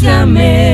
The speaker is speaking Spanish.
llamé.